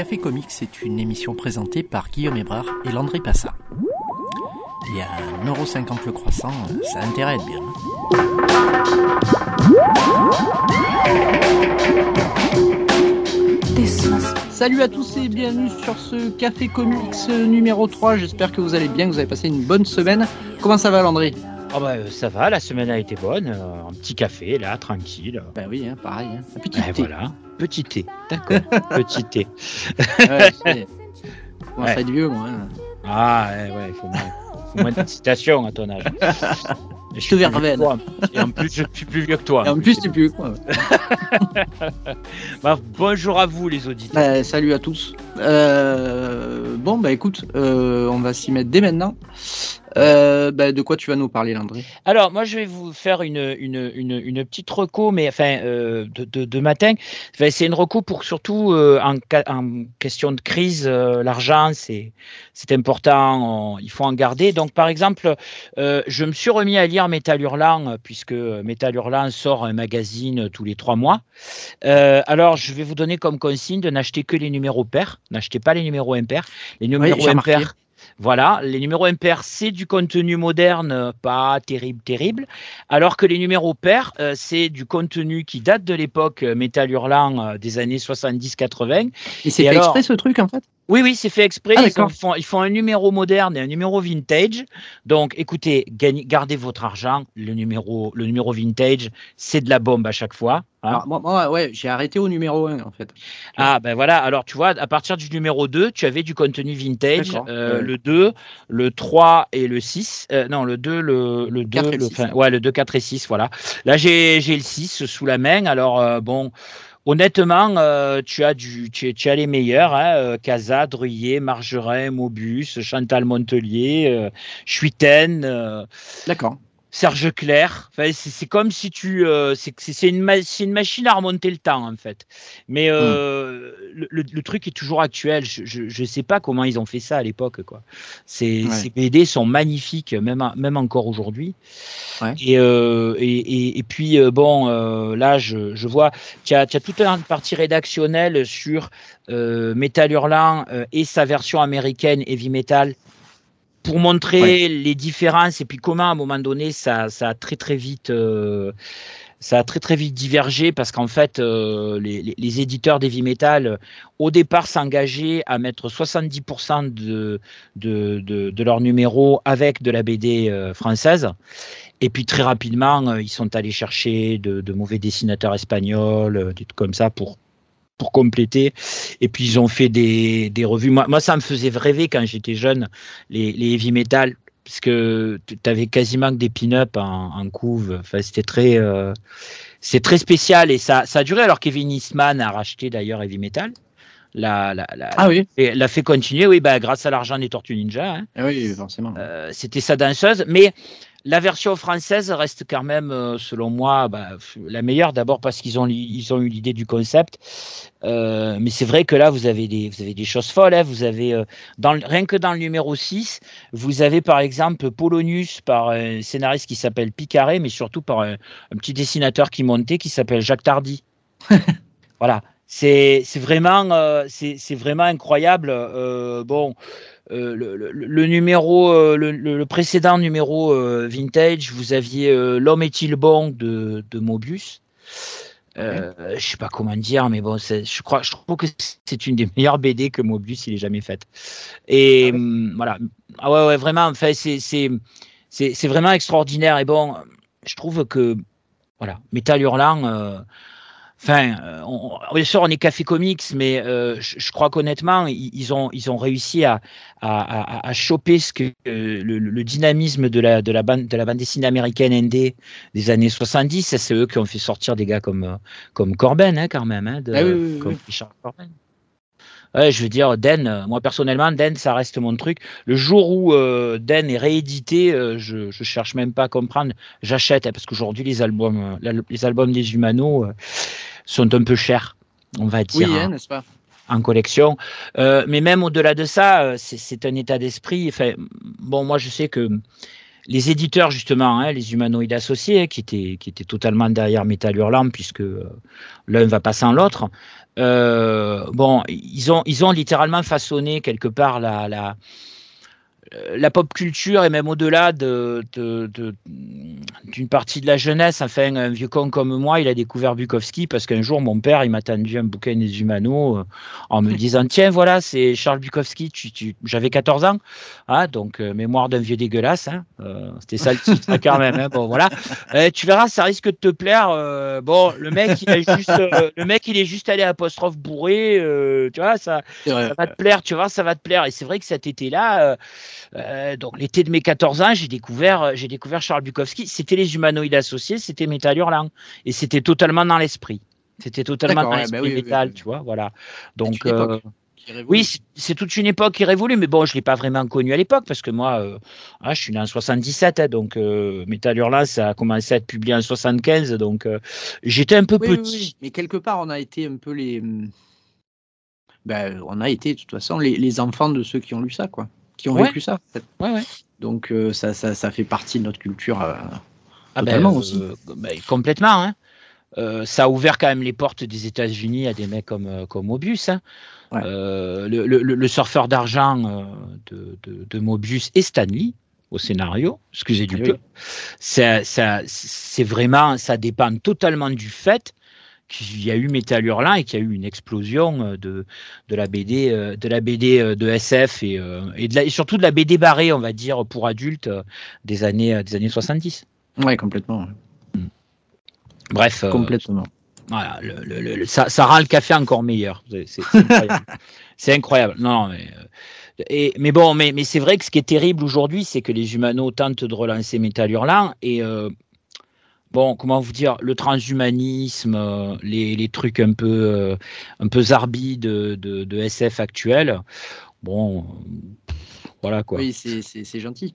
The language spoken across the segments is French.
Café Comics est une émission présentée par Guillaume Hébrard et Landry Passa. Il y a 1,50€ le croissant, ça a bien. Salut à tous et bienvenue sur ce Café Comics numéro 3. J'espère que vous allez bien, que vous avez passé une bonne semaine. Comment ça va Landry? Oh bah, euh, ça va, la semaine a été bonne. euh, un petit café là, tranquille. Ben oui, hein, pareil. hein. Un petit Et thé. voilà, petit thé. D'accord, petit thé. Ouais, Ouais. être vieux, moi. hein. Ah ouais, ouais, il faut moins, faut moins de citations à ton âge. Je te verveine. Et en plus, je suis plus vieux que toi. Et en plus, tu plus quoi. Bah, bonjour à vous les auditeurs. Bah, salut à tous. Euh, bon, bah écoute, euh, on va s'y mettre dès maintenant. Euh, bah, de quoi tu vas nous parler, Landry? Alors, moi, je vais vous faire une, une, une, une petite reco, mais enfin, euh, de, de, de matin. Enfin, c'est une reco pour surtout euh, en, question de crise. L'argent, c'est c'est important, on- il faut en garder. Donc, par exemple, je me suis remis à lire Métal Hurlant, puisque Métal Hurlant sort un magazine tous les trois mois. Alors, je vais vous donner comme consigne de n'acheter que les numéros pairs, n'achetez pas les numéros impairs. Les numéros impairs. Voilà, les numéros impairs, c'est du contenu moderne, pas terrible, terrible. Alors que les numéros pairs, euh, c'est du contenu qui date de l'époque euh, Métal Hurlant euh, des années 70-80. Et c'est Et fait alors exprès ce truc en fait? Oui, oui, c'est fait exprès. Ah, ils, font, ils font un numéro moderne et un numéro vintage. Donc, écoutez, gagnez- gardez votre argent. Le numéro, le numéro vintage, c'est de la bombe à chaque fois. hein. Alors, moi, moi, ouais, j'ai arrêté au numéro 1 en fait. Ah ben voilà, alors tu vois, à partir du numéro 2, tu avais du contenu vintage, euh, Ouais. le 2, le 3 et le 6. Euh, non, le 2, le, le 2, 4 et le le, 6. enfin, ouais, le 2, 4 et 6, voilà. Là, j'ai j'ai le 6 sous la main. Alors, euh, bon, honnêtement, euh, tu, as du, tu, les meilleurs, hein, euh, Casa, Druyer, Margerin, Mobus, Chantal Montelier, euh, Chuiten, euh, D'accord. Serge Clair. Enfin, c'est comme si tu. euh, c'est une, ma- c'est une machine à remonter le temps, en fait. Mais euh, le, le- le truc est toujours actuel. Je ne sais pas comment ils ont fait ça à l'époque. quoi. Ces, Ouais. ces BD sont magnifiques, même, en- même encore aujourd'hui. Ouais. Et, euh, et, et, et puis, bon, là, je, je vois. Tu as, as toute une partie rédactionnelle sur Metal Hurlant et sa version américaine Heavy Metal pour montrer les différences et puis comment à un moment donné ça, ça a très très vite euh, ça a très très vite divergé parce qu'en fait euh, les, éditeurs d'heavy metal au départ s'engageaient à mettre 70% de, de, de, de leurs numéros avec de la BD euh, française. Et puis très rapidement ils sont allés chercher de, de mauvais dessinateurs espagnols des trucs comme ça pour pour compléter. Et puis ils ont fait des, des revues. Moi, moi, ça me faisait rêver quand j'étais jeune, les, les heavy metal, puisque tu avais quasiment que des pin-up en, en couve. Enfin, c'était très, euh, c'est très spécial et ça, ça a duré alors Kevin Eastman a racheté d'ailleurs heavy metal. La, la, la, Ah oui, et l'a fait continuer, oui, bah, grâce à l'argent des Tortues Ninja. hein. Ah oui, forcément. Euh, c'était sa danseuse, mais la version française reste quand même, euh, selon moi, bah, la meilleure. D'abord parce qu'ils ont, li- ils ont eu l'idée du concept, Euh, mais c'est vrai que là, vous avez des, vous avez des choses folles. hein. Vous avez, euh, dans, rien que dans le numéro 6, vous avez par exemple Polonius par un scénariste qui s'appelle Picaré, mais surtout par un, un petit dessinateur qui montait qui s'appelle Jacques Tardy. voilà. C'est vraiment, euh, c'est c'est vraiment incroyable. Euh, bon, euh, le, le- le numéro, euh, le, précédent numéro euh, vintage, vous aviez L'homme est-il bon de, de Mobius. Je sais pas comment dire, mais bon, je crois, je trouve que c'est une des meilleures BD que Mobius il ait jamais faite. Et hum, voilà, ah ouais, ouais, vraiment, enfin, c'est c'est vraiment extraordinaire. Et bon, je trouve que voilà, Metal Hurlant. Enfin, euh, on, bien sûr, on est Café Comics, mais euh, je, je crois qu'honnêtement, ils, ils ont, ils ont réussi à, à, à- à choper ce que, euh, le, le dynamisme de la, de, la bande, de la bande dessinée américaine ND des années 70. Ça, C'est eux qui ont fait sortir des gars comme, euh, comme Corben, hein, quand même, hein, de- Ah oui, comme oui. Richard Corben. Ouais, je veux dire, Den, euh, moi personnellement, Den, ça reste mon truc. Le jour où euh, Den est réédité, euh, je, je cherche même pas à comprendre, j'achète, hein, parce qu'aujourd'hui, les albums, euh, la- les albums des Humano euh, sont un peu chers, on va Oui, dire, hein, hein, n'est-ce pas? en collection. Euh, mais même au-delà de ça, euh, c'est un état d'esprit. Enfin, bon, moi, je sais que les éditeurs justement, hein, les humanoïdes associés, qui étaient, qui étaient totalement derrière Metal Hurlant, puisque l'un va pas sans l'autre, bon, ils ont, ils ont littéralement façonné quelque part la, la euh, la pop culture et même au-delà de, d'une partie de la jeunesse, enfin un vieux con comme moi, il a découvert Bukowski parce qu'un jour mon père il m'a tendu un bouquin des Humano euh, en me disant tiens voilà c'est Charles Bukowski, tu, j'avais 14 ans, ah, donc euh, mémoire d'un vieux dégueulasse, hein, c'était ça le titre quand même, hein, bon voilà, tu verras ça risque de te plaire, bon le mec il juste, le mec il est juste allé apostrophe bourré, tu vois ça, ça va te plaire, tu vois ça va te plaire. Et c'est vrai que cet été là euh, donc l'été de mes 14 ans, j'ai découvert, euh, j'ai découvert Charles Bukowski. C'était les humanoïdes associés, c'était Metal Hurlant, et c'était totalement dans l'esprit. C'était totalement dans l'esprit bah métal, tu vois, voilà. Donc euh, oui, c'est toute une époque qui révolue, mais bon, je l'ai pas vraiment connu à l'époque parce que moi, ah, je suis né en 77, hein, donc Metal Hurlant, ça a commencé à être publié en 75, donc j'étais un peu petit. mais quelque part, on a été un peu les. Ben, on a été de toute façon les, les enfants de ceux qui ont lu ça, quoi qui ont vécu ça. Donc euh, ça, ça, ça, fait partie de notre culture euh, ah ben, totalement aussi. Euh, ben, complètement. Hein. ça a ouvert quand même les portes des États-Unis à des mecs comme, comme Mobius. Hein. Le, le, le, surfeur d'argent de, de, de, Mobius et Stanley au scénario, excusez du ah peu. Ça, ça, c'est vraiment, ça dépend totalement du fait qu'il y a eu Metal Hurlant et qu'il y a eu une explosion euh, de, de la BD, euh, de la BD euh, de SF et, et, de la, et surtout de la BD barrée, on va dire, pour adultes des années, des années 70. Ouais, complètement. Hmm. Bref. Complètement. voilà, le, ça, ça, rend le café encore meilleur. C'est incroyable. Non, mais. Et, mais bon, mais, mais c'est vrai que ce qui est terrible aujourd'hui, c'est que les humanos tentent de relancer Metal Hurlant et bon, comment vous dire, le transhumanisme, euh, les, trucs un peu, euh, un peu zarbi de, de, SF actuel. Bon, voilà quoi. Oui, c'est gentil.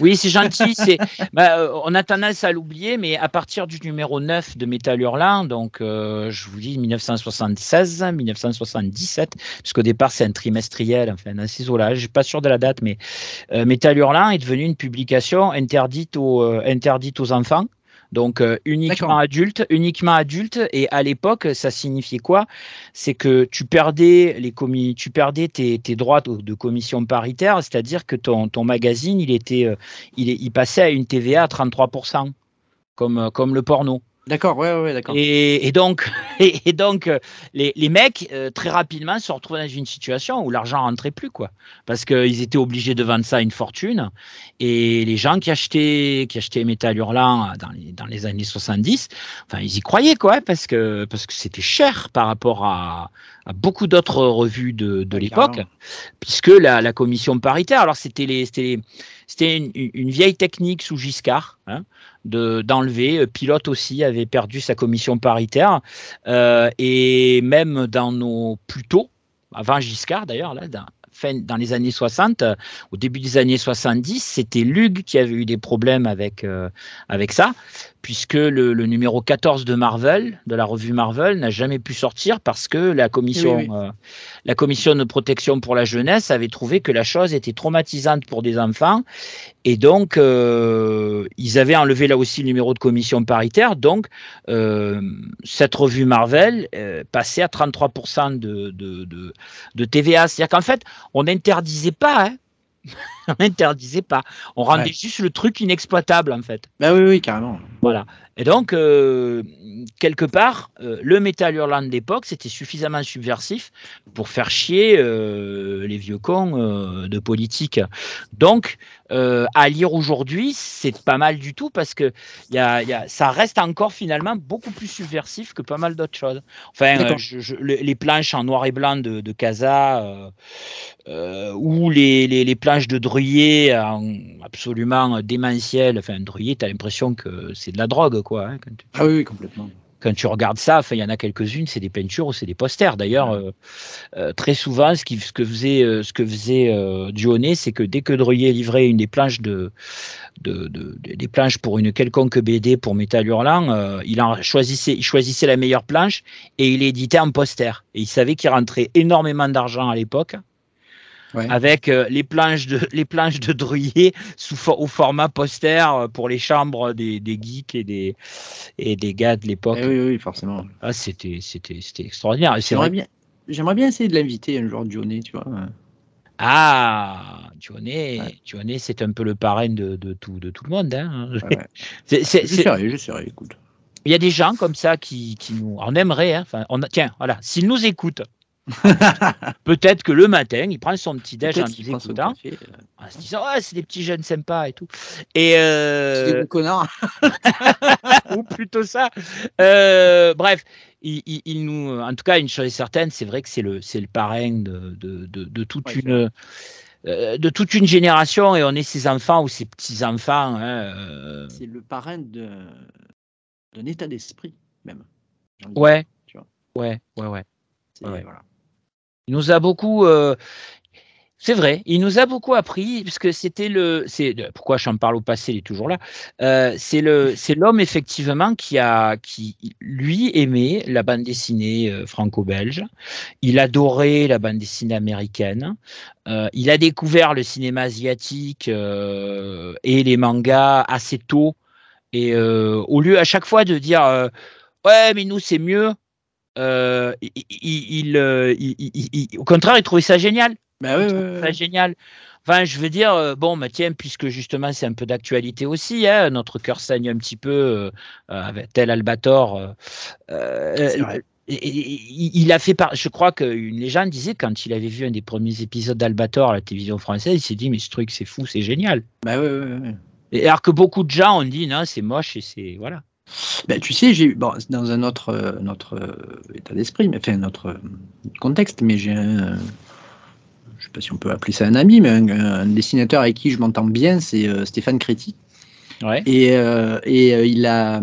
Oui, c'est gentil. C'est, bah, euh, on a tendance à l'oublier, mais à partir du numéro 9 de Metal Hurlant, donc je vous dis 1976, 1977, puisqu'au départ c'est un trimestriel, enfin un ciseau-là, je suis pas sûr de la date, mais Metal Hurlant est devenu une publication interdite aux, interdite aux enfants. Donc euh, uniquement adulte, uniquement adulte. Et à l'époque, ça signifiait quoi? C'est que tu perdais les tu perdais tes, droits de commission paritaire, c'est-à-dire que ton, ton magazine, il était, euh, il, il passait à une TVA à 33%, comme, euh, comme le porno. D'accord, ouais, ouais, d'accord. Et, donc, et, donc euh, les, les mecs, euh, très rapidement, se retrouvaient dans une situation où l'argent rentrait plus, quoi. Parce qu'ils étaient obligés de vendre ça à une fortune. Et les gens qui achetaient, qui achetaient Metal Hurlant dans les, dans les années 70, enfin, ils y croyaient, quoi, parce que parce que c'était cher par rapport à, à beaucoup d'autres revues de, de l'époque, puisque la, la, commission paritaire, alors c'était les, c'était une, une, vieille technique sous Giscard, hein, d'enlever. Euh, Pilote aussi avait perdu sa commission paritaire, euh, et même dans nos plus tôt, avant Giscard d'ailleurs, là, fin, dans les années 60, au début des années 70, c'était Lug qui avait eu des problèmes avec, euh, avec ça puisque le, numéro 14 de Marvel, de la revue Marvel, n'a jamais pu sortir parce que la commission, euh, la commission de protection pour la jeunesse avait trouvé que la chose était traumatisante pour des enfants et donc euh, ils avaient enlevé là aussi le numéro de commission paritaire. Donc euh, cette revue Marvel passait à 33% de, de, de, de TVA. C'est-à-dire qu'en fait, on n'interdisait pas. Hein, on n'interdisait pas. On rendait juste le truc inexploitable, en fait. Ben oui, oui, carrément. Voilà. Et donc, euh, quelque part, euh, le Metal Hurlant d'époque, c'était suffisamment subversif pour faire chier euh, les vieux cons de politique. Donc, à lire aujourd'hui, c'est pas mal du tout parce que y a, y a, ça reste encore finalement beaucoup plus subversif que pas mal d'autres choses. Enfin, les planches en noir et blanc de, de Casa ou les, les, les, planches de Druyer absolument démentielles. Enfin, Druyer, tu as l'impression que c'est de la drogue, quoi. Hein, ah oui, complètement quand tu regardes ça, il y en a quelques-unes, c'est des peintures ou c'est des posters. D'ailleurs, euh, euh, très souvent, ce, qui, ce que faisait, euh, ce que faisait Dionnet, c'est que dès que Druyer livrait une des planches de, de, des planches pour une quelconque BD pour Metal Hurlant, il en choisissait, il choisissait la meilleure planche et il éditait en poster. Et il savait qu'il rentrait énormément d'argent à l'époque avec euh, les planches de les planches de Druyer sous au format poster euh, pour les chambres des, des, geeks et des et des gars de l'époque. Eh oui, oui, forcément. Ah, c'était c'était c'était extraordinaire. J'aimerais bien j'aimerais bien essayer de l'inviter un jour Johnny, tu vois. Ah, Johnny, ouais. c'est un peu le parrain de, de, tout, de tout le monde. Hein. Ouais, c'est, je serai, écoute. Il y a des gens comme ça qui, qui nous. On aimerait, hein, enfin, on, tiens, voilà, s'ils nous écoutent, Peut-être que le matin, il prend son petit déj en nous écoutant, euh. en se disant ah, c'est des petits jeunes sympas et tout. Et euh... C'est des connards. ou plutôt ça. Euh, bref, il, il, nous, en tout cas, une chose est certaine, c'est vrai que c'est le, c'est le parrain de, de, de, de toute une. De toute une génération et on est ses enfants ou ses petits enfants. Hein, euh. C'est le parrain de, d'un état d'esprit même. Ouais, tu vois. ouais, ouais, ouais. ouais. Voilà. Il nous a beaucoup. Euh, c'est vrai, il nous a beaucoup appris, puisque c'était le. Pourquoi j'en parle au passé, il est toujours là. Euh, c'est l'homme effectivement qui a, qui lui aimait la bande dessinée euh, franco-belge. Il adorait la bande dessinée américaine. il a découvert le cinéma asiatique et les mangas assez tôt. Et au lieu à chaque fois de dire ouais, mais nous c'est mieux, euh, euh, il, au contraire, il trouvait ça génial. Bah oui, génial. Enfin, je veux dire, euh, bon, bah, tiens, puisque justement c'est un peu d'actualité aussi, hein, notre cœur saigne un petit peu avec tel Albator. il a fait par... Je crois qu'une légende disait quand il avait vu un des premiers épisodes d'Albator à la télévision française, il s'est dit mais ce truc c'est fou, c'est génial. Bah oui, Et alors que beaucoup de gens ont dit non, c'est moche et c'est voilà. Ben, tu sais, j'ai bon, dans un autre, euh, notre euh, état d'esprit, mais enfin notre euh, contexte, mais j'ai un, je sais pas si on peut appeler ça un ami, mais un, dessinateur avec qui je m'entends bien, c'est Stéphane Créti. Ouais. Et, et il a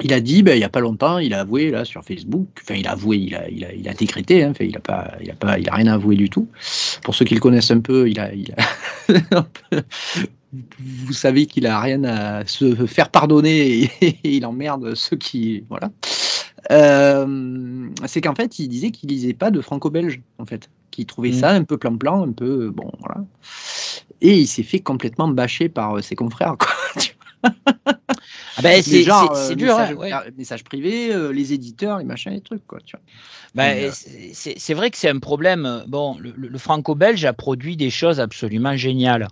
il a dit, ben, il n'y a pas longtemps, il a avoué là sur Facebook, enfin il a avoué, il a, il a, il a décrété, hein, il n'a pas, il a pas, il a rien avoué du tout. Pour ceux qui le connaissent un peu, il a, il a vous savez qu'il a rien à se faire pardonner et, il emmerde ceux qui, voilà. Euh, c'est qu'en fait, il disait qu'il lisait pas de franco-belge, en fait, qu'il trouvait mmh. ça un peu plan-plan, un peu bon, voilà. Et il s'est fait complètement bâcher par ses confrères, quoi. Ah ben, c'est dur, message, hein, message privé, euh, les éditeurs, les machins, les trucs, quoi. Tu vois. Euh, c'est vrai que c'est un problème. Bon, le, franco-belge a produit des choses absolument géniales.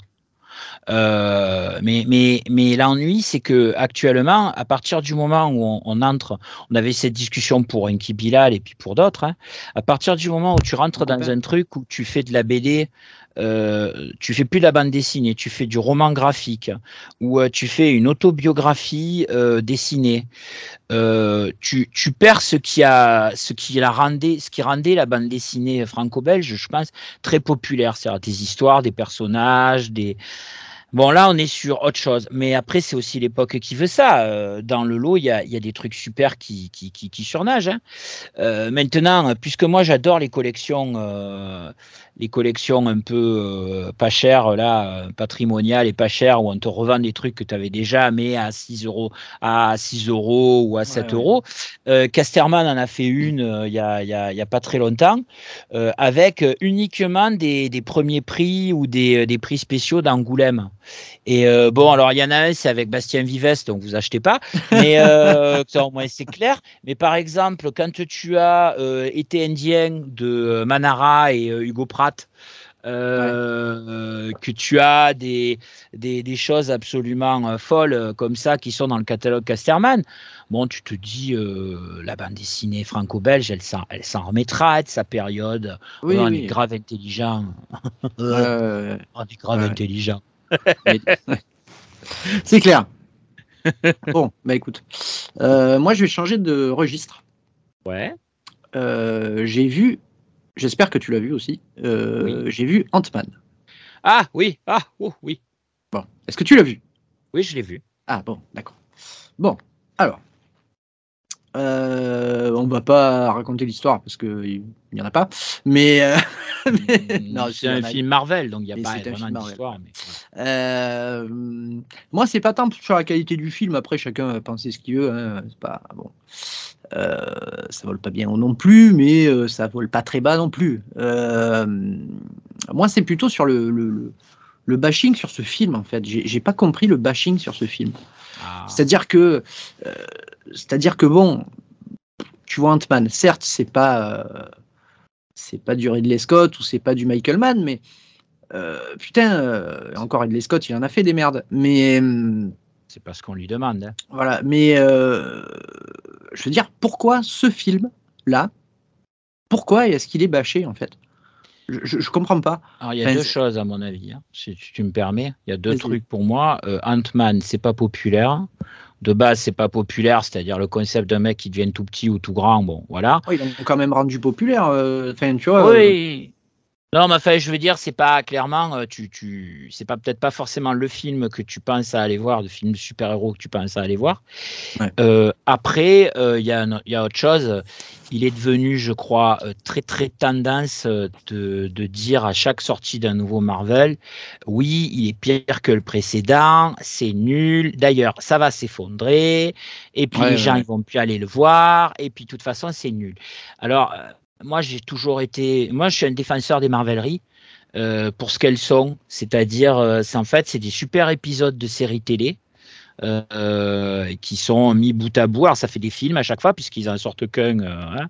Euh, mais mais, mais l'ennui, c'est que actuellement, à partir du moment où on, entre, on avait cette discussion pour Enki Bilal et puis pour d'autres, hein, à partir du moment où tu rentres dans un truc où tu fais de la BD euh, tu fais plus de la bande dessinée, tu fais du roman graphique ou euh, tu fais une autobiographie euh, dessinée. Tu, tu, perds ce qui a, ce qui la rendait, ce qui rendait la bande dessinée franco-belge, je pense, très populaire. C'est-à-dire des histoires, des personnages, des Bon, là, on est sur autre chose. Mais après, c'est aussi l'époque qui veut ça. Euh, dans le lot, il y a, y a, des trucs super qui, qui, qui, qui surnagent. Hein. Euh, maintenant, puisque moi, j'adore les collections, euh, les collections un peu euh, pas chères, là, patrimoniales et pas chères, où on te revend des trucs que tu avais déjà, mais à 6 euros, à 6 euros ou à 7 euros. Casterman en a fait une il y, a, y, a, y, a, pas très longtemps, avec uniquement des, des, premiers prix ou des, des prix spéciaux d'Angoulême. Et euh, bon, alors il y en a un, c'est avec Bastien Vives, donc vous achetez pas, mais euh, au moins c'est clair. Mais par exemple, quand tu as euh, été indien de Manara et Hugo Pratt, que tu as des, des, des choses absolument folles comme ça qui sont dans le catalogue Casterman, bon, tu te dis, la bande dessinée franco-belge, elle s'en, elle s'en remettra de sa période. Oui, on est grave intelligent. on est grave intelligent. C'est clair. Bon, bah écoute. Euh, moi, je vais changer de registre. Ouais. Euh, j'ai vu, j'espère que tu l'as vu aussi, euh, j'ai vu Ant-Man. Ah oui, ah oh, oui. Bon, est-ce que tu l'as vu? Oui, je l'ai vu. Ah bon, d'accord. Bon, alors, euh, on va pas raconter l'histoire parce qu'il n'y en a pas. Mais, euh, mm, c'est un film Marvel, donc il n'y a pas vraiment d'histoire. Euh, moi, c'est pas tant sur la qualité du film. Après, chacun va penser ce qu'il veut. Hein, pas bon. Euh, ça vole pas bien non plus, mais ça vole pas très bas non plus. Moi, c'est plutôt sur le, le, bashing sur ce film, en fait. J'ai pas compris le bashing sur ce film. Ah. C'est-à-dire que, c'est-à-dire que bon, tu vois Ant-Man, certes, c'est pas, c'est pas du Ridley Scott ou c'est pas du Michael Mann, mais putain, encore Ridley Scott, il en a fait des merdes. Mais c'est pas ce qu'on lui demande. Hein. Voilà, mais euh, je veux dire, pourquoi ce film-là Pourquoi est-ce qu'il est bâché en fait? Je, je, comprends pas. Alors, il y a deux choses à mon avis, hein, si tu me permets. Il y a deux trucs pour moi. Euh, Ant-Man, c'est pas populaire. De base, c'est pas populaire, c'est-à-dire le concept d'un mec qui devient tout petit ou tout grand. Bon, voilà. Oh, ils l'ont quand même rendu populaire. Euh, tu vois. Oui. Non, mais enfin, je veux dire, c'est pas clairement, euh, tu, tu, c'est pas peut-être pas forcément le film que tu penses à aller voir, le film super-héros que tu penses à aller voir. Euh, après, euh, il y, y, a autre chose. Il est devenu, je crois, très très tendance de, de, dire à chaque sortie d'un nouveau Marvel, oui, il est pire que le précédent, c'est nul. D'ailleurs, ça va s'effondrer, et puis les gens ils vont plus aller le voir, et puis de toute façon, c'est nul. Alors moi, j'ai toujours été. Moi, je suis un défenseur des Marveleries. Euh, pour ce qu'elles sont, c'est-à-dire, euh, c'est en fait, c'est des super épisodes de séries télé euh, qui sont mis bout à bout. Alors, ça fait des films à chaque fois puisqu'ils en sortent qu'un, hein,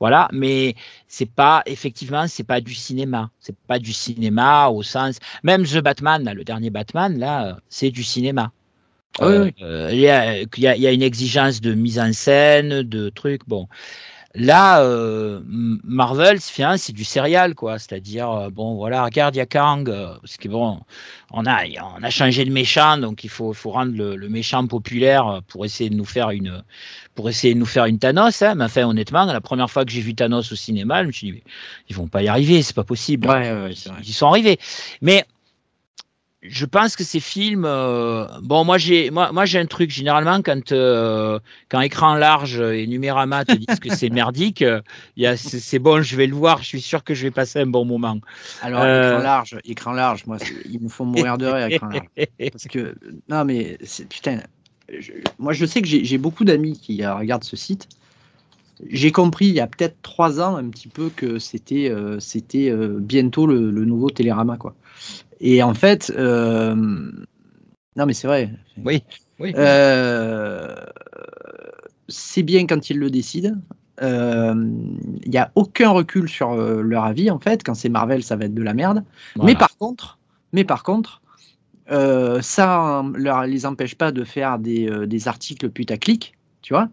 voilà. Mais c'est pas, effectivement, c'est pas du cinéma. C'est pas du cinéma au sens. Même The Batman, le dernier Batman, là, c'est du cinéma. Il y, a, y, a une exigence de mise en scène, de trucs. Bon, Là, euh, Marvel, c'est du serial, quoi. C'est-à-dire, euh, bon, voilà, regarde, il y a Kang, euh, parce que bon, on a, on a changé de méchant, donc il faut, faut rendre le, méchant populaire pour essayer de nous faire une, pour essayer de nous faire une Thanos. Hein. Mais enfin, honnêtement, la première fois que j'ai vu Thanos au cinéma, je me suis dit, ils vont pas y arriver, c'est pas possible. Ouais, ouais, vrai. ils sont arrivés. Mais je pense que ces films, euh, bon, moi j'ai, moi, moi j'ai un truc généralement quand euh, quand écran large et Numérama te disent que c'est merdique, euh, c'est, bon, je vais le voir, je suis sûr que je vais passer un bon moment. Alors écran large, écran large, moi, ils me font mourir de rire écran large, parce que non mais putain, moi je sais que j'ai, beaucoup d'amis qui regardent ce site. J'ai compris il y a peut-être trois ans un petit peu que c'était c'était bientôt le, le nouveau Télérama quoi. Et en fait, euh, non, mais c'est vrai. Oui. oui. Euh, c'est bien quand ils le décident. Il euh, n'y a aucun recul sur leur avis, en fait. Quand c'est Marvel, ça va être de la merde. Mais par contre, mais par contre, ça ne les empêche pas de faire des, des articles putaclic, tu vois,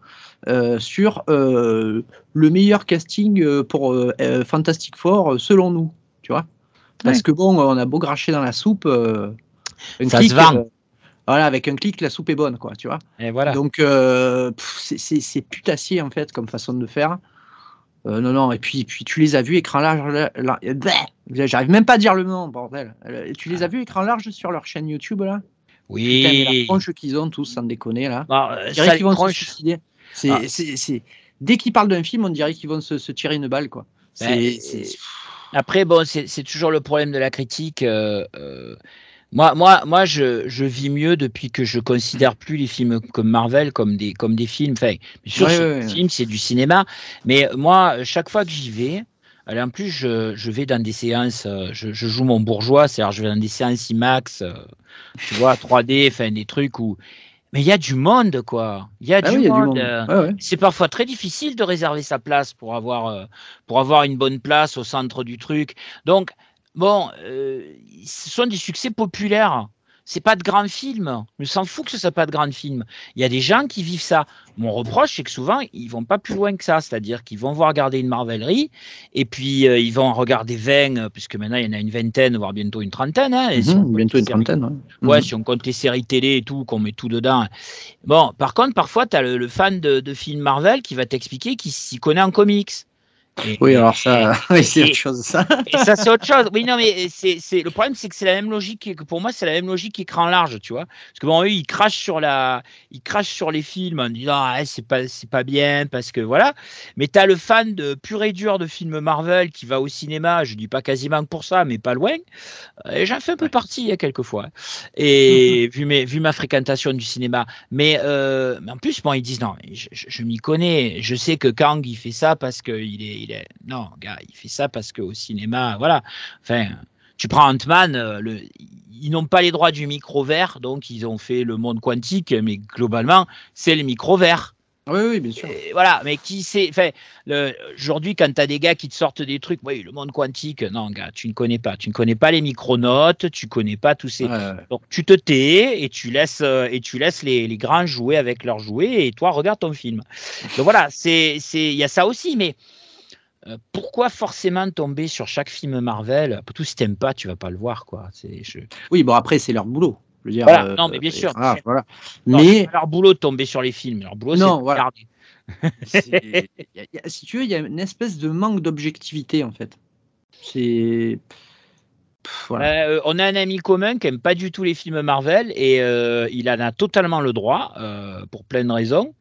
sur le meilleur casting pour Fantastic Four selon nous, tu vois. Parce que bon, on a beau cracher dans la soupe. Euh, ça se vend. Euh, voilà, avec un clic, la soupe est bonne, quoi, tu vois. Et voilà. Donc, euh, c'est putassier, en fait, comme façon de faire. non, non, et puis, puis tu les as vus écran large. J'arrive même pas à dire le nom, bordel. Tu les as vus écran large sur leur chaîne YouTube, là? Oui. Putain, la tronche qu'ils ont tous, sans déconner, là. Bah, on dirait qu'ils vont se suicider. Ah. Dès qu'ils parlent d'un film, on dirait qu'ils vont se, se, tirer une balle, quoi. Ben, c'est. Après, bon, c'est toujours le problème de la critique. Euh, euh, moi, moi, moi je, je, vis mieux depuis que je considère plus les films comme Marvel comme des, comme des films. Enfin, bien sûr, c'est du cinéma. Mais moi, chaque fois que j'y vais, en plus, je, je, vais dans des séances, euh, je, je joue mon bourgeois, c'est-à-dire je vais dans des séances IMAX, tu vois, 3D, enfin des trucs où mais il y a du monde, quoi. Il y a, du, monde. Euh, c'est parfois très difficile de réserver sa place pour avoir, euh, pour avoir une bonne place au centre du truc. Donc, bon, euh, ce sont des succès populaires c'est pas de grands films. Je s'en fous que ce soit pas de grands films. Il y a des gens qui vivent ça. Mon reproche, c'est que souvent, ils vont pas plus loin que ça. C'est-à-dire qu'ils vont voir regarder une Marvelerie et puis euh, ils vont regarder 20, euh, puisque maintenant il y en a une vingtaine, voire bientôt une trentaine. Hein, mhm, bientôt une trentaine. Ouais, mhm. si on compte les séries télé et tout, qu'on met tout dedans. Bon, par contre, parfois, tu as le, fan de, de films Marvel qui va t'expliquer qu'il s'y connaît en comics. Oui, alors ça, c'est autre chose. Ça. Et ça, c'est autre chose. Oui, non, mais c'est le problème, c'est que c'est la même logique. Que pour moi, c'est la même logique qu'écran large, tu vois. Parce que bon, eux, ils crachent sur la, ils crachent sur les films en disant ah, c'est pas, c'est pas bien parce que voilà. Mais tu as le fan de pur et dur de films Marvel qui va au cinéma. Je dis pas quasiment pour ça, mais pas loin. Et j'en fais un peu partie il y a quelques fois. Et vu mes, vu ma fréquentation du cinéma. Mais, euh, mais en plus, bon, ils disent non, je, je m'y connais. Je sais que Kang il fait ça parce qu'il est non, gars, il fait ça parce qu'au cinéma, voilà. Enfin, tu prends Ant-Man, euh, ils n'ont pas les droits du micro vert, donc ils ont fait le monde quantique, mais globalement, c'est le micro vert. Oui, oui, bien sûr. voilà, mais qui sait. Enfin, aujourd'hui, quand tu as des gars qui te sortent des trucs, oui, le monde quantique, non, gars, tu ne connais pas. Tu ne connais pas les micronotes, tu connais pas tous ces. Donc, tu te tais et tu laisses, euh, et tu laisses les, les, grands jouer avec leurs jouets et toi, regarde ton film. Donc, voilà, il y a ça aussi, mais pourquoi forcément tomber sur chaque film Marvel? Tout si t'aimes pas, tu vas pas le voir, quoi. Je... Oui, bon après c'est leur boulot. Je veux dire, euh, non, mais bien sûr. voilà. mais leur boulot de tomber sur les films. Leur boulot, non, voilà. si tu veux, il y a une espèce de manque d'objectivité en fait. C'est euh, on a un ami commun qui aime pas du tout les films Marvel et il en a totalement le droit pour plein de raisons.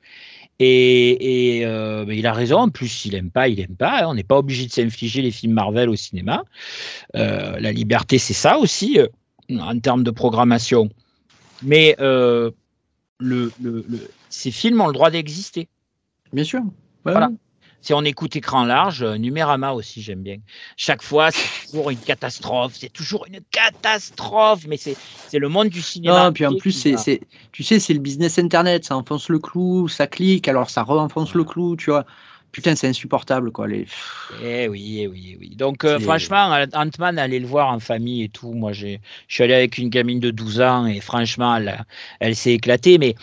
Et, euh, il a raison. En plus, s'il aime pas, il aime pas. Hein. On n'est pas obligé de s'infliger les films Marvel au cinéma. Euh, la liberté, c'est ça aussi euh, en termes de programmation. Mais le, ces films ont le droit d'exister. Bien sûr. voilà. Si on écoute écran large, euh, Numérama aussi, j'aime bien. Chaque fois, c'est toujours une catastrophe. C'est toujours une catastrophe. Mais c'est le monde du cinéma. Non, puis en plus, c'est tu sais, c'est le business Internet. Ça enfonce le clou, ça clique, alors ça re-enfonce le clou, tu vois. Putain, c'est insupportable, quoi. Les... Eh oui, eh oui, eh oui. Donc, euh, franchement, Ant-Man, aller le voir en famille et tout. Moi, je suis allé avec une gamine de 12 ans et franchement, elle, elle s'est éclatée. Mais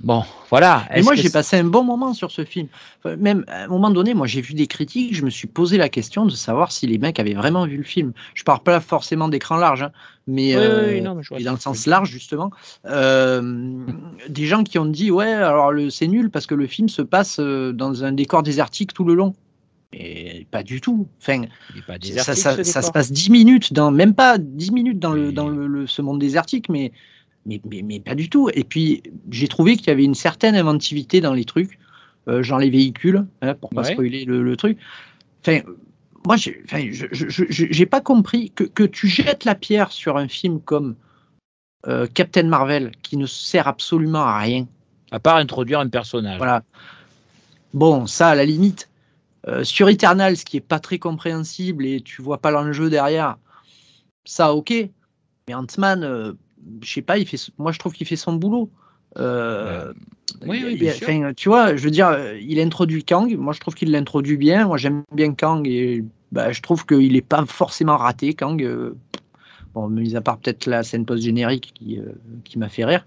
Bon, voilà. Et moi, j'ai passé un bon moment sur ce film. même à un moment donné, moi, j'ai vu des critiques. Je me suis posé la question de savoir si les mecs avaient vraiment vu le film. Je parle pas forcément d'écran large, hein, mais, euh, dans le sens large justement. Euh, des gens qui ont dit ouais, alors c'est nul parce que le film se passe euh, dans un décor désertique tout le long. Et pas du tout. Enfin, ça, se passe 10 minutes, dans, même pas 10 minutes dans, le, dans le, ce monde désertique, mais mais, mais, pas du tout. Et puis, j'ai trouvé qu'il y avait une certaine inventivité dans les trucs, euh, genre les véhicules, hein, pour pas spoiler le, truc. Enfin, moi, j'ai pas compris que, que, tu jettes la pierre sur un film comme euh, Captain Marvel, qui ne sert absolument à rien. À part introduire un personnage. Voilà. Bon, ça, à la limite. Euh, sur Eternal, ce qui est pas très compréhensible et tu vois pas l'enjeu derrière, ça, ok. Mais Ant-Man, je sais pas, il fait, moi je trouve qu'il fait son boulot. Euh, oui, oui, bien sûr. Tu vois, je veux dire, il introduit Kang. Moi, je trouve qu'il l'introduit bien. Moi, j'aime bien Kang et bah, je trouve qu'il n'est pas forcément raté, Kang. Euh, bon, mis à part peut-être la scène post-générique qui, euh, qui m'a fait rire.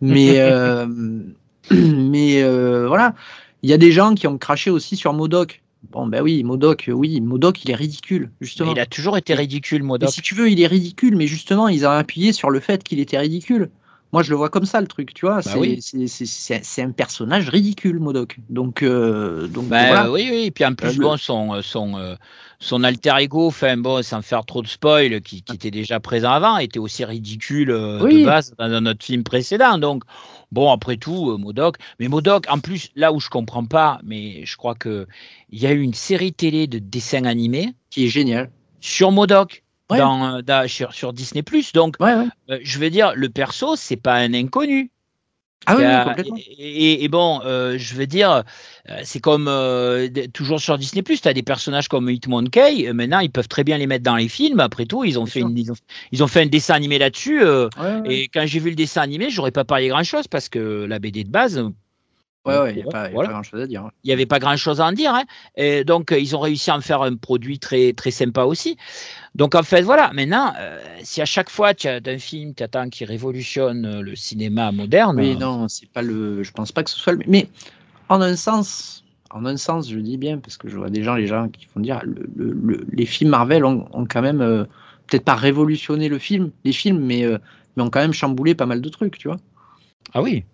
Mais, mais voilà. Il y a des gens qui ont craché aussi sur Modoc. Bon, ben oui, Modoc, oui, Modoc, il est ridicule, justement. il a toujours été ridicule, Modoc. si tu veux, il est ridicule, mais justement, ils ont appuyé sur le fait qu'il était ridicule. Moi, je le vois comme ça, le truc, tu vois. Bah c'est un personnage ridicule, Modoc. Donc, euh, donc bah oui, oui. Et puis en plus, euh, bon, son, euh, son, son alter ego, enfin, bon, sans faire trop de spoil, qui, qui était déjà présent avant, était aussi ridicule de base dans notre film précédent. Donc, Bon, après tout, euh, Modoc. Mais Modoc, en plus, là où je comprends pas, mais je crois qu'il y a eu une série télé de dessins animés. Qui est géniale. Sur Modoc. Dans, euh, sur, Disney Donc, euh, je veux dire, le perso, c'est pas un inconnu. Ah oui, complètement. Et, bon, euh, je veux dire, euh, c'est comme euh, toujours sur Disney+, tu as des personnages comme Hitmonkey, maintenant ils peuvent très bien les mettre dans les films, après tout, ils ont, fait, une, ils ont, fait un dessin animé là-dessus, et quand j'ai vu le dessin animé, j'aurais pas parlé grand-chose, parce que la BD de base, Ouais, il n'y a, pas, grand-chose à dire. Hein. Il n'y avait pas grand-chose à en dire. Hein. Et donc, euh, ils ont réussi à en faire un produit très, très sympa aussi. Donc, en fait, voilà. Maintenant, euh, si à chaque fois, tu as un film, tu attends qui révolutionne euh, le cinéma moderne. Oui, non, c'est pas le. Je pense pas que ce soit le. Mais en un sens, en un sens, je dis bien, parce que je vois des gens, les gens qui font dire le, les films Marvel ont, quand même peut-être pas révolutionné le film, les films, mais, mais ont quand même chamboulé pas mal de trucs, tu vois. Ah oui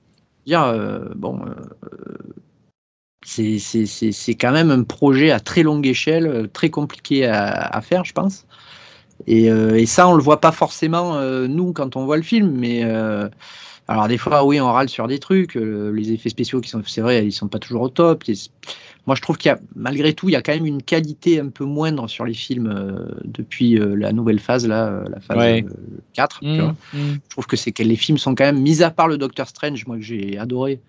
dire, euh, bon, euh, c'est quand même un projet à très longue échelle, très compliqué à, faire, je pense. Et, et, ça, on le voit pas forcément, nous, quand on voit le film, mais alors des fois, oui, on râle sur des trucs. Euh, les effets spéciaux, qui sont, c'est vrai, ils sont pas toujours au top. Moi, je trouve qu'il y a, malgré tout, il y a quand même une qualité un peu moindre sur les films euh, depuis euh, la nouvelle phase, là, la phase 4. Mmh, mmh. Je trouve que c'est que les films sont quand même, mis à part le Doctor Strange, moi que j'ai adoré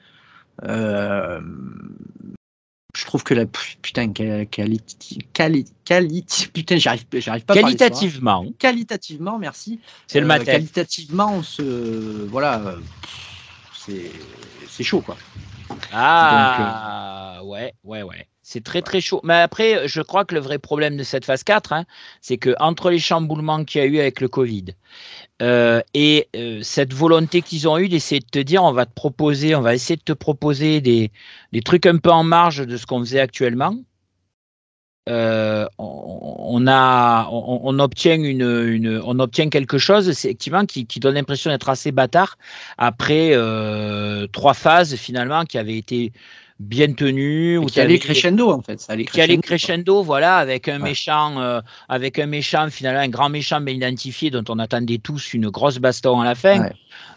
je trouve que la putain qualité qualité putain j'arrive j'arrive pas qualitativement. Qualitativement merci. C'est le matin. qualitativement on se voilà c'est c'est chaud quoi ah ouais ouais ouais c'est très très chaud. Mais après, je crois que le vrai problème de cette phase 4, hein, c'est que entre les chamboulements qu'il y a eu avec le Covid euh, et euh, cette volonté qu'ils ont eue d'essayer de te dire, on va te proposer, on va essayer de te proposer des, des trucs un peu en marge de ce qu'on faisait actuellement. Euh, on, a, on, obtient une, une, on obtient quelque chose effectivement qui, qui donne l'impression d'être assez bâtard après trois phases finalement qui avaient été bien tenu ou qui allait crescendo en fait. Ça allait crescendo, qui allait crescendo voilà avec un méchant euh, avec un méchant finalement un grand méchant bien identifié dont on attendait tous une grosse baston à la fin.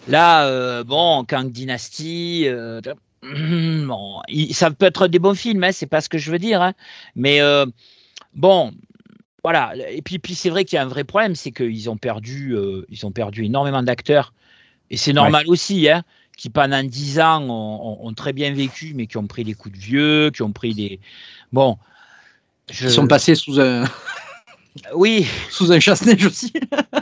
Là euh, bon Kang Dynasty euh, bon, ça peut être des bons films hein, c'est pas ce que je veux dire hein, mais bon voilà et puis puis c'est vrai qu'il y a un vrai problème c'est qu'ils ont perdu ils ont perdu énormément d'acteurs et c'est normal aussi hein qui pendant dix ans ont, très bien vécu, mais qui ont pris des coups de vieux, qui ont pris des. Bon. Ils sont passés sous un. Oui. Sous un chasse-neige aussi.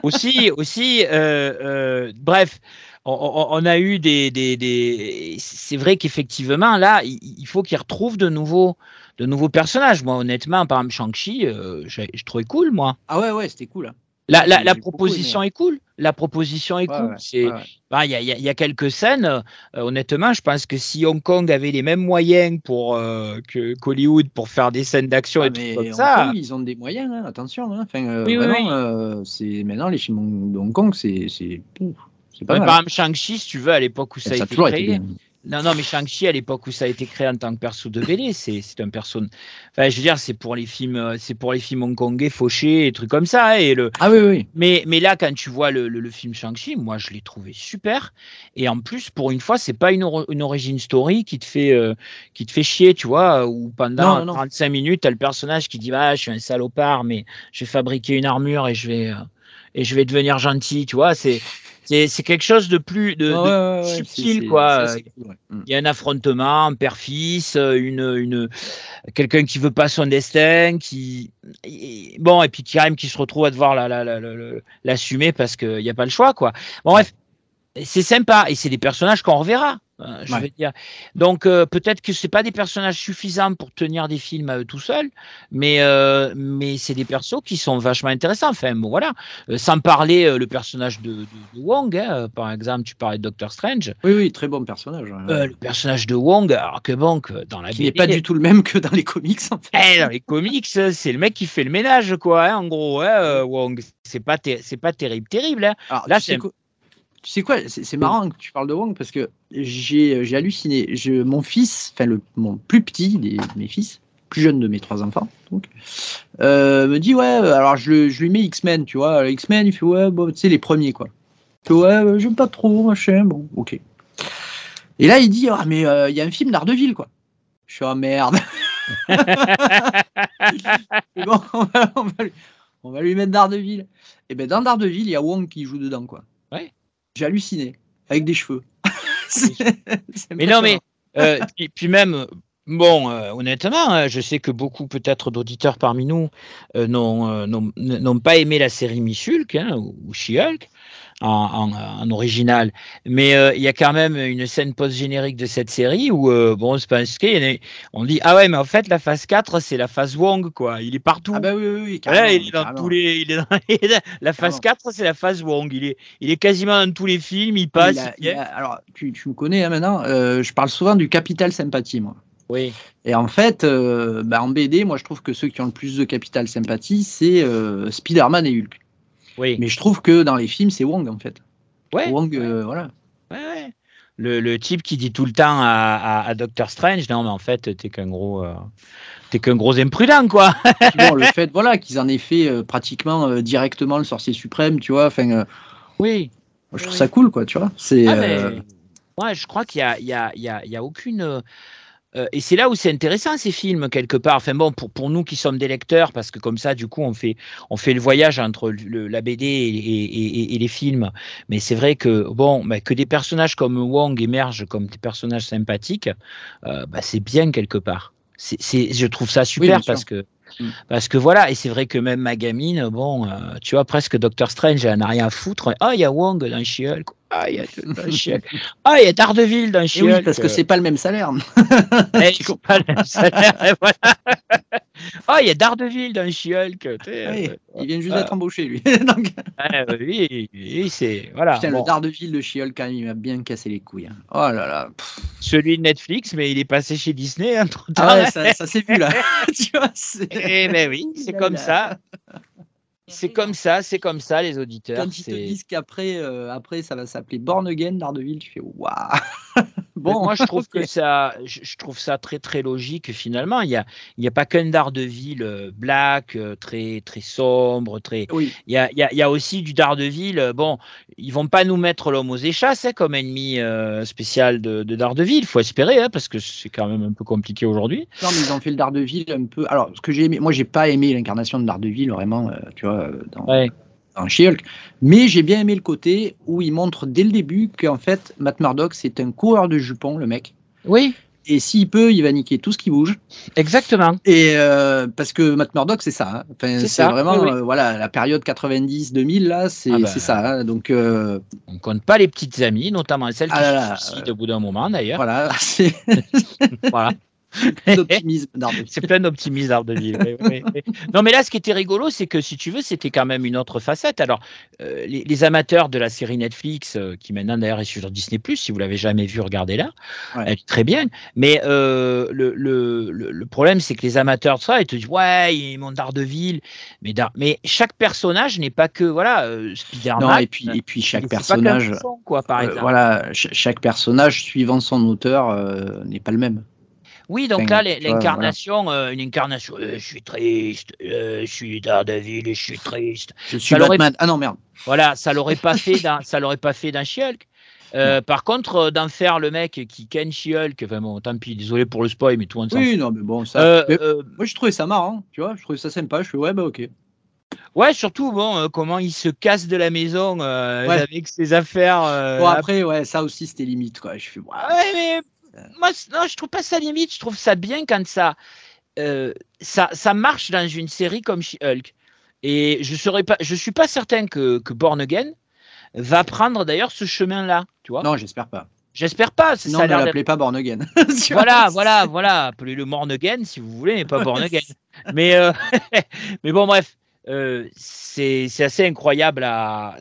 aussi, aussi. Euh, euh, bref, on, a eu des. des, C'est vrai qu'effectivement, là, il, faut qu'ils retrouvent de nouveaux, de nouveaux personnages. Moi, honnêtement, par exemple, Shang-Chi, euh, je, je trouvais cool, moi. Ah ouais, ouais, c'était cool. Hein. La, la, proposition est cool. La proposition est cool. C'est, bah, il y, a, y, a, quelques scènes. Euh, honnêtement, je pense que si Hong Kong avait les mêmes moyens pour euh, que qu'Hollywood pour faire des scènes d'action ah, et tout comme ça, ils ont des moyens. Hein, attention. Hein. Enfin, euh, vraiment, c'est maintenant les films de Hong Kong, c'est c'est, pas mal. Par exemple, Shang-Chi, si tu veux, à l'époque où ça, a été créé. Non, non, mais Shang-Chi, à l'époque où ça a été créé en tant que perso de BD, c'est un perso. Enfin, je veux dire, c'est pour les films, c'est pour les films hongkongais, fauchés, et trucs comme ça. Hein, et le... Ah oui, oui. Mais, mais là, quand tu vois le, le, film Shang-Chi, moi, je l'ai trouvé super. Et en plus, pour une fois, c'est pas une, une origin story qui te fait, euh, qui te fait chier, tu vois, où pendant 35 minutes, tu as le personnage qui dit, ah, je suis un salopard, mais je vais fabriquer une armure et je vais, euh, et je vais devenir gentil, tu vois. C'est c'est quelque chose de plus de, subtil, quoi. Il y a un affrontement, un père-fils, une, une, quelqu'un qui veut pas son destin, qui bon, et puis qui même qui se retrouve à devoir l'assumer parce qu'il n'y a pas le choix, quoi. Bon, bref, c'est sympa et c'est des personnages qu'on reverra. Euh, je veux dire. Donc euh, peut-être que c'est pas des personnages suffisants pour tenir des films à eux tout seuls, mais euh, mais c'est des persos qui sont vachement intéressants. Enfin bon voilà, sans parler le personnage de, de, Wong, hein, par exemple, tu parlais de Doctor Strange. Oui oui, très bon personnage. le personnage de Wong, alors que bon, dans la qui n'est pas du tout le même que dans les comics. En fait. Eh, dans les comics, c'est le mec qui fait le ménage quoi, hein, en gros. Hein, Wong, c'est pas c'est pas terrible terrible. Hein. Alors, Là c'est tu sais quoi, c'est marrant que tu parles de Wong parce que j'ai halluciné. Je, mon fils, enfin le, mon plus petit des mes fils, plus jeune de mes trois enfants, donc, euh, me dit ouais, alors je, je lui mets X-Men, tu vois. X-Men, il fait ouais, bon, tu sais, les premiers quoi. Fait ouais, j'aime pas trop, machin, bon, ok. Et là, il dit ah, mais euh, il y a un film d'Ardeville quoi. Je suis ah merde. bon, on va, on, va lui, on va lui mettre d'Ardeville. Et ben dans d'Ardeville, il y a Wong qui joue dedans quoi. Ouais j'ai halluciné avec des cheveux. mais non, mais euh, puis, même, bon, euh, honnêtement, hein, je sais que beaucoup peut-être d'auditeurs parmi nous euh, n'ont pas aimé la série Michulk hein, ou She-Hulk en, original. Mais euh, il y a quand même une scène post-générique de cette série où, euh, bon, c'est pas on dit Ah ouais, mais en fait, la phase 4, c'est la phase Wong, quoi. Il est partout. Ah bah oui, oui, oui il est dans tous les. Il est dans la phase 4, c'est la phase Wong. Il est, il est quasiment dans tous les films, il passe. alors, tu, tu, me connais hein, maintenant, euh, je parle souvent du capital sympathie, moi. Oui. Et en fait, bah, en BD, moi je trouve que ceux qui ont le plus de capital sympathie, c'est Spider-Man et Hulk. Oui. Mais je trouve que dans les films, c'est Wong en fait. Ouais. Wong, euh, voilà. Ouais, le, type qui dit tout le temps à, Doctor Strange, non, mais en fait, t'es qu'un gros, euh, qu'un gros imprudent, quoi. bon, le fait, voilà, qu'ils en aient fait euh, pratiquement euh, directement le sorcier suprême, tu vois, enfin. oui. je trouve ça cool, quoi, tu vois. C'est. Ah, je crois qu'il y a, il y a, il y a, il y a aucune euh, et c'est là où c'est intéressant ces films quelque part. Enfin bon, pour, pour nous qui sommes des lecteurs, parce que comme ça, du coup, on fait, on fait le voyage entre la BD et, les films. Mais c'est vrai que bon, bah, que des personnages comme Wong émergent comme des personnages sympathiques, euh, bah, c'est bien quelque part. C'est, je trouve ça super parce que Mm. Parce que voilà, et c'est vrai que même ma gamine, bon, euh, tu vois, presque Doctor Strange, elle n'a rien à foutre. Ah, il y a Wong dans She-Hulk. Ah, il y a Ah, il y a Daredevil dans she Oui, parce que c'est pas le même salaire. Eh, c'est pas le même salaire, voilà. Ah, il y a Daredevil dans She-Hulk. Oui, il vient juste d'être embauché, lui. Donc... oui, oui c'est. Voilà. Putain, le Daredevil de She-Hulk, quand même, il m'a bien cassé les couilles. Hein. Oh là là. Celui de Netflix, mais il est passé chez Disney. Hein, ah ouais, ça, ça s'est vu là. tu vois, eh ben oui, c'est comme ça. C'est comme ça, c'est comme ça, les auditeurs. Quand ils te disent qu'après, euh, après, ça va s'appeler Born Again d'Ardeville, tu fais waouh. Bon, moi je trouve que ça, je, trouve ça très très logique finalement. Il y a, il y a pas qu'un Daredevil euh, black, euh, très très sombre, très. Oui. Il y a, il y a, aussi du Daredevil. Bon, ils vont pas nous mettre l'homme aux échasses hein, comme ennemi spécial de, de Daredevil. Il faut espérer, hein, parce que c'est quand même un peu compliqué aujourd'hui. Non, mais ils ont fait le Daredevil un peu. Alors, ce que j'ai aimé, moi j'ai pas aimé l'incarnation de Daredevil vraiment, tu vois euh, dans, ouais. She-Hulk. Mais j'ai bien aimé le côté où il montre dès le début qu'en fait, Matt Murdock, c'est un coureur de jupons, le mec. Oui. Et s'il peut, il va niquer tout ce qui bouge. Exactement. Et euh, parce que Matt Murdock, c'est ça. Hein. Enfin, c'est vraiment euh, voilà la période 90-2000 là, c'est ah bah. ça. Hein. Donc euh... on compte pas les petites amies, notamment celles qui ah se suicident au bout d'un moment d'ailleurs. Voilà. voilà. C'est plein d'optimisme d'Ardeville. Non, mais là, ce qui était rigolo, c'est que si tu veux, c'était quand même une autre facette. Alors, euh, les, amateurs de la série Netflix, euh, qui maintenant d'ailleurs est sur Disney, si vous l'avez jamais vu, regardez-la. Elle est très bien. Mais euh, le, le, le, problème, c'est que les amateurs de ça, ils te disent Ouais, ils montent d'Ardeville. Mais, mais chaque personnage n'est pas que voilà, Spider-Man. Non, et puis, et puis chaque personnage. quoi, par exemple. voilà, chaque personnage, suivant son auteur, n'est pas le même. Oui, donc là, l'incarnation, euh, une incarnation, euh, je suis triste, euh, je suis Daredevil et je suis triste. Je suis Batman. Ah non, merde. Voilà, ça l'aurait pas fait dans, ça l'aurait pas fait dans She-Hulk. par contre, d'en faire le mec qui ken She-Hulk, enfin bon, tant pis, désolé pour le spoil, mais tout le monde Oui, non, mais bon, ça. moi, je trouvais ça marrant, tu vois, je trouvais ça sympa. Je fais, ouais, bah, ok. Ouais, surtout, bon, comment il se casse de la maison avec ses affaires. bon, après, ouais, ça aussi, c'était limite, quoi. Je fais, ouais mais moi, non, je trouve pas ça limite. Je trouve ça bien quand ça, euh, ça, ça marche dans une série comme She-Hulk. Et je serais pas, je suis pas certain que, que Born Again va prendre d'ailleurs ce chemin-là. Tu vois Non, j'espère pas. J'espère pas. Non, ne l'appelez pas Born Again. voilà, voilà, voilà. Appelez-le Born Again si vous voulez, mais pas Born Again. mais, euh, mais bon, bref. Euh, c'est assez incroyable.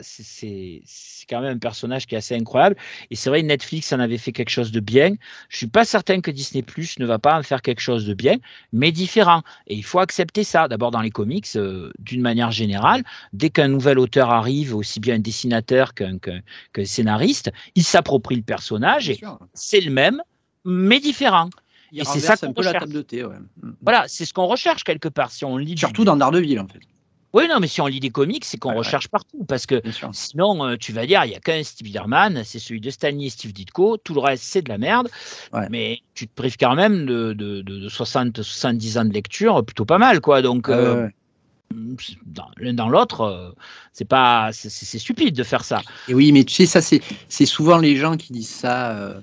C'est quand même un personnage qui est assez incroyable. Et c'est vrai, Netflix en avait fait quelque chose de bien. Je suis pas certain que Disney Plus ne va pas en faire quelque chose de bien, mais différent. Et il faut accepter ça. D'abord dans les comics, euh, d'une manière générale, dès qu'un nouvel auteur arrive, aussi bien un dessinateur qu'un scénariste, il s'approprie le personnage et c'est le même, mais différent. et c'est ça qu'on recherche. La table de thé, ouais. Mm, mm. Voilà, c'est ce qu'on recherche quelque part. Si on lit Surtout dans Daredevil, en fait. Oui, non, mais si on lit des comics, c'est qu'on recherche partout. Parce que sinon, euh, tu vas dire, il n'y a qu'un Spider-Man, c'est celui de Stanley et Steve Ditko. Tout le reste, c'est de la merde. Mais tu te prives quand même de, de, 60, 70 ans de lecture, plutôt pas mal, quoi. Donc, euh, l'un dans l'autre, euh, c'est pas, c'est stupide de faire ça. Et oui, mais tu sais, ça, c'est souvent les gens qui disent ça,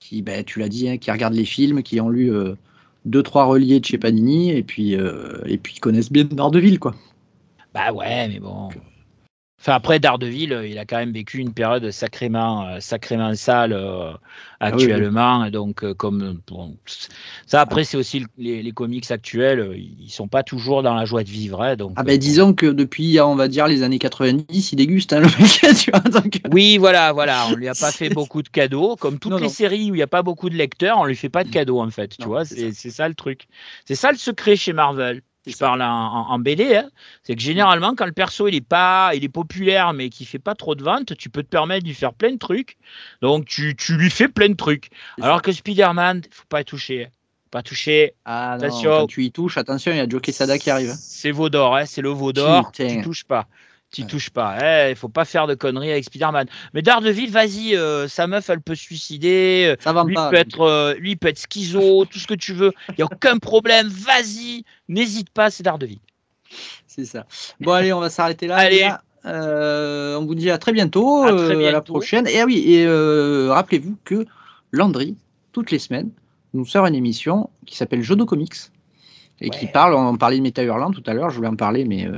qui, ben, tu l'as dit, hein, qui regardent les films, qui ont lu deux trois reliés de chez Panini et puis et puis connaissent bien Daredevil quoi. Bah ouais, mais bon. Enfin, après, Daredevil, euh, il a quand même vécu une période sacrément, euh, sacrément sale euh, ah actuellement. Donc, comme ça, après, c'est aussi les, comics actuels, ils sont pas toujours dans la joie de vivre. Hein, donc, ah ben, disons que depuis, on va dire, les années 90, il déguste hein, le mec. Tu vois, Oui, voilà, voilà. On lui a pas fait beaucoup de cadeaux. Comme toutes les séries où il n'y a pas beaucoup de lecteurs, on lui fait pas de cadeaux, en fait. Tu vois, c'est ça. ça le truc. C'est ça le secret chez Marvel. Je parle en, BD, hein. c'est que généralement, quand le perso il est pas, il est populaire, mais qui fait pas trop de ventes, tu peux te permettre de lui faire plein de trucs. Donc tu, tu lui fais plein de trucs. Alors que Spider-Man, faut pas y toucher. Pas toucher. Ah attention. quand tu y touches, attention, il y a Joe Quesada qui arrive. C'est Vaudor, hein, c'est le Vaudor. Tu touches pas. Tu touches pas. Il eh, faut pas faire de conneries avec Spider-Man. Mais Daredevil, vas-y, euh, sa meuf, elle peut se suicider. Ça va lui, pas, peut être, euh, lui peut être schizo, tout ce que tu veux. Il n'y a aucun problème. Vas-y, n'hésite pas, c'est Daredevil. C'est ça. Bon, allez, on va s'arrêter là. Allez. Euh, on vous dit à très bientôt, à, la prochaine. Et ah oui, et rappelez-vous que Landry, toutes les semaines, nous sort une émission qui s'appelle Jodo Comics et qui parle, on parlait de Meta Hurlant tout à l'heure, je voulais en parler, mais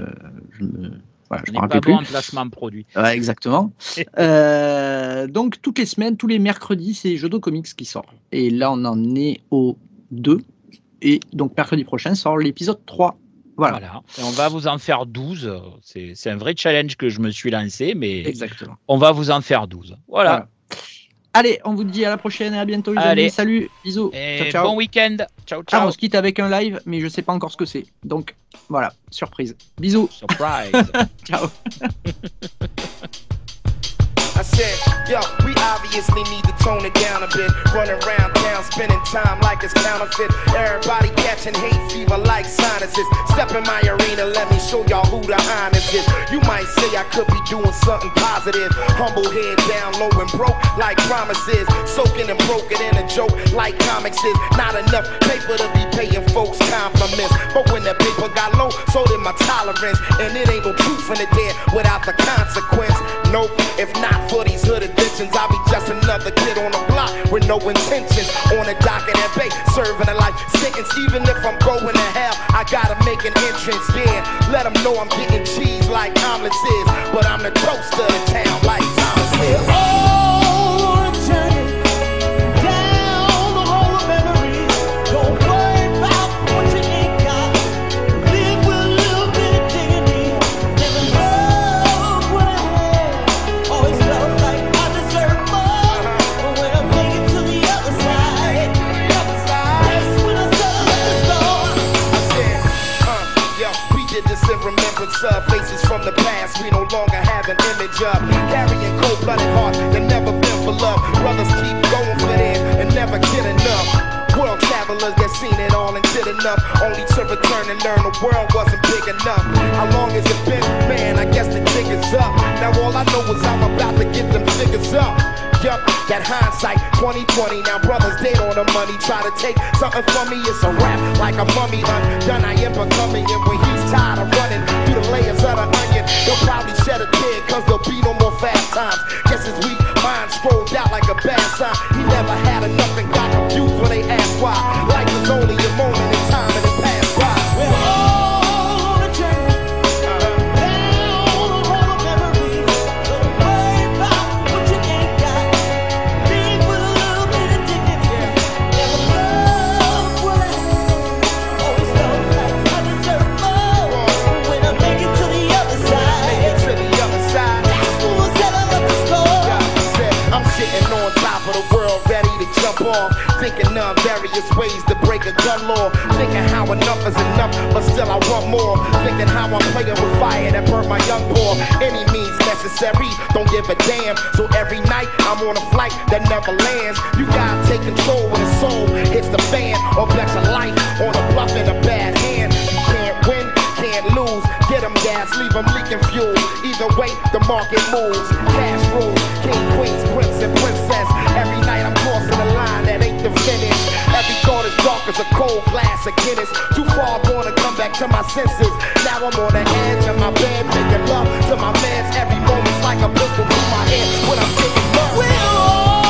je me je ne pas bon placement de produit. exactement. Euh, donc, toutes les semaines, tous les mercredis, c'est Jodo Comics qui sort. Et là, on en est au 2. Et donc, mercredi prochain sort l'épisode 3. Voilà. Et on va vous en faire 12. C'est un vrai challenge que je me suis lancé, mais Exactement. on va vous en faire 12. voilà. Allez, on vous dit à la prochaine et à bientôt les amis. Salut, bisous. ciao, ciao. Bon week-end. Ciao, ciao. Ah, on se quitte avec un live, mais je sais pas encore ce que c'est. Donc voilà, surprise. Bisous. Surprise. ciao. I said, yo, we obviously need to tone it down a bit. Running around town, spending time like it's counterfeit. Everybody catching hate fever like sinuses. Step in my arena, let me show y'all who the honest is. You might say I could be doing something positive. Humble head down low and broke like promises. Soaking and broken in a joke like comics is. Not enough paper to be paying folks compliments. But when the paper got low, so did my tolerance. And it ain't no truth in it there without the consequence. Nope, if not for these hood additions, I'll be just another kid on the block with no intentions. On a dock in bay, serving a life sentence. Even if I'm going to hell, I gotta make an entrance. Yeah, let them know I'm getting cheese like omelets is. But I'm the toast of the town like Thomas is. faces oh! From the past we no longer have an image of. Carrying cold-blooded heart that never been for love. Brothers keep going for them and never get enough. World travelers that seen it all and did enough. Only to return and learn the world wasn't big enough. How long has it been? Man, I guess the jig is up. Now all I know is I'm about to get them figures up. Yup, that hindsight 2020. Now brothers dead on the money. Try to take something from me. It's a rap like a mummy undone. I am becoming. And when he's tired of running through the layers of the onion, they'll probably shed a tear. Cause there'll be no more fast times. Guess his weak mind scrolled out like a bad sign. He never had enough and got confused when they asked why. Life is only a moment Thinking of various ways to break a gun law. Thinking how enough is enough, but still I want more. Thinking how I'm playing with fire that burn my young boy. Any means necessary, don't give a damn. So every night I'm on a flight that never lands. You gotta take control when the soul hits the fan. Or bets a life on a bluff in a bad hand. Can't win, can't lose. Get them gas, leave them leaking fuel. Either way, the market moves. Cash rules, king, queens, prince, and princess. Every night I'm crossing that ain't the finish. Every thought is dark as a cold glass of Guinness. Too far gone to come back to my senses. Now I'm on the edge of my bed, making love to my man's every moment's like a pistol to my head when I'm thinking love. We're all